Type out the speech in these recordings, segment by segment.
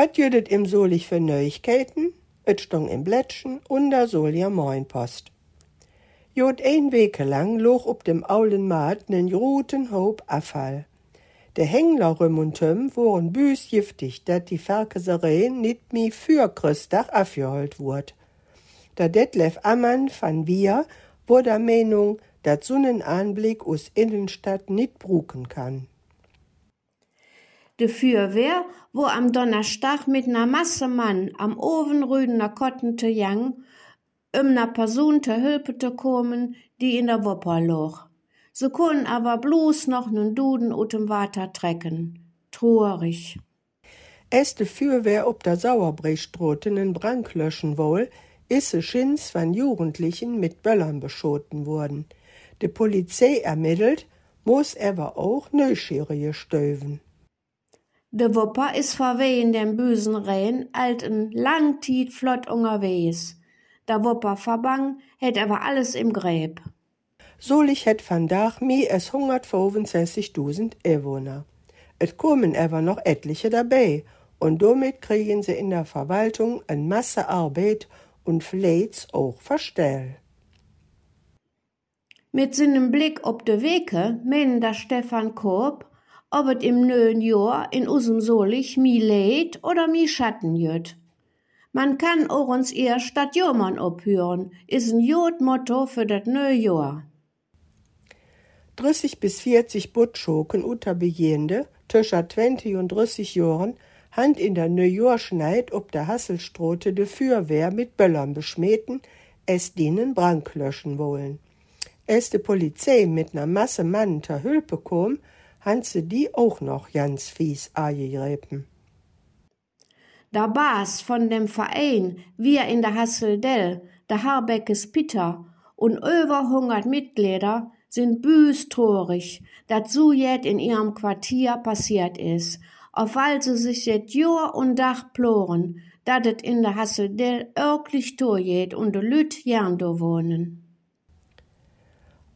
Wat jüdet im Solich für Neuigkeiten? Et stong im Blättchen und da soll ja moin Post. Jod ein Weke lang loch ob dem aulen Maat nen roten Hob Affall. De Hängler rüm und tüm woren büs giftig, dat die Ferkeserei nit mi für Christach afgeholt wurd. Der Detlef Ammann van wir, wo der Meinung, dat so'n Anblick us Innenstadt nit bruken kann. De Fürwehr, wo am Donnerstag mit ner Masse Mann am Ovenrüdener Kottente jang, um ner Person te Hülpete kommen, die in der Wopper loch. So können aber bloß noch nen Duden ut dem Water trecken. Trorig. Es de Fürwehr ob der Sauerbrechstroten in Brand löschen wohl, isse Schins van Jugendlichen mit Böllern beschoten wurden. De Polizei ermittelt, muss aber auch Neuschirige stöven. De Wupper is verwehen dem bösen Rehn alt en lang Tiet flott unterwegs. Der Wupper verbang hätt aber alles im Gräb. Solich het van Dach mi es 165.000 Einwohner. Et kommen aber noch etliche dabei und damit kriegen sie in der Verwaltung en Masse Arbeit und vielleicht auch verstell. Mit seinem Blick op de Weke meinen der Stefan Korb, ob et im neuen Jahr in usem Solich mi Leid oder mi Schatten jüt. Man kann uns eher statt Jomann abhören, is ein Jodmotto für das neue Jahr. 30 bis 40 Butschoken Utterbejehende, Tischer 20 und 30 Jahren, hand in der New York schneid ob der Hasselstrote de Fürwehr mit Böllern beschmeten, es denen Brand löschen wollen. Es de Polizei mit ner Masse Mann ter Hülpe kom, han se die auch noch ganz fies angegriffen. Der Bas von dem Verein, wir in der Hasseldell, der Harbeckes Peter und über hundert Mitglieder sind büstorig, dat so jet in ihrem Quartier passiert is, auf weil sie sich jet Jahr und Dach ploren, dat et in der Hasseldell örglich jet und de Lüt gern do wohnen.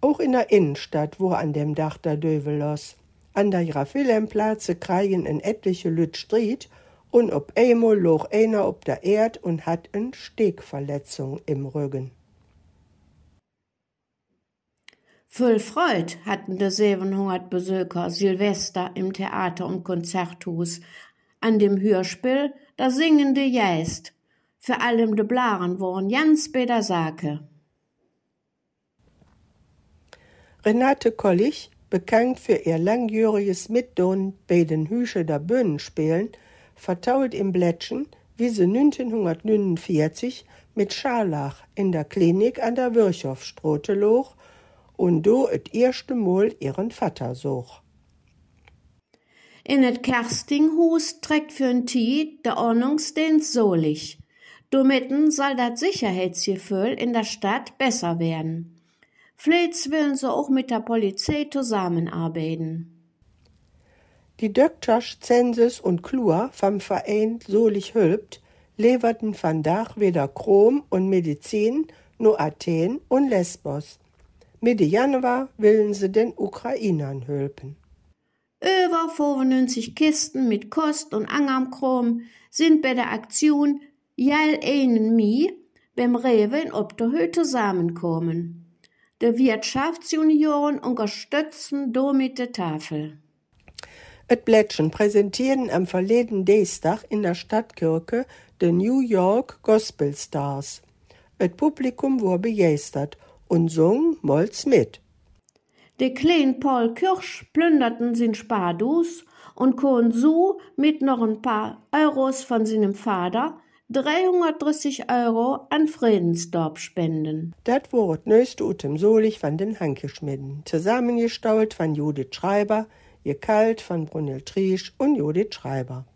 Auch in der Innenstadt, wo an dem Dach der Döwe los, an der Grafilemplatze kreien en etliche Lüt Street und ob einmal loch einer ob der Erd und hat en Stegverletzung im Rücken. Voll Freud hatten de 700 Besöker Silvester im Theater und Konzerthus. An dem Hörspiel da singende Jäst. Für allem de Blaren waren ganz bei der Sake. Renate Kollich, bekannt für ihr langjähriges Mitdoen bei den Hüsche der Bühnenspielen, vertault im Blättchen, wie sie 1949 mit Scharlach in der Klinik an der Wirchhoffstrote loch und do et erste Mal ihren Vater such. In et Kerstinghus trägt für'n Tiet der Ordnungsdienst solich. Domitten soll dat Sicherheitsgefühl in der Stadt besser werden. Vielleicht willen sie auch mit der Polizei zusammenarbeiten. Die Dökters, Zensus und Klur vom Verein Solich Hülpt leverten van Dach weder Chrom und Medizin nur Athen und Lesbos. Mitte Januar willen sie den Ukrainern hülpen. Über 95 Kisten mit Kost und Angermchrom sind bei der Aktion Jall einen Mi beim Rewe ob der Höhe zusammenkommen. Die Wirtschaftsjunioren unterstützen damit die Tafel. Et Blättchen präsentieren am verleden Dienstag in der Stadtkirche de New York Gospel Stars. Et Publikum war begeistert und sung molz mit. De klein Paul Kirsch plünderten sin Spardus und kon so mit noch ein paar Euros von seinem Vater 330 Euro an Friedensdorf spenden. Dat wurd nöste utem Solich van den Hankeschmidden, zusammengestaut von Judith Schreiber, ihr Kalt von Brunel Triesch und Judith Schreiber.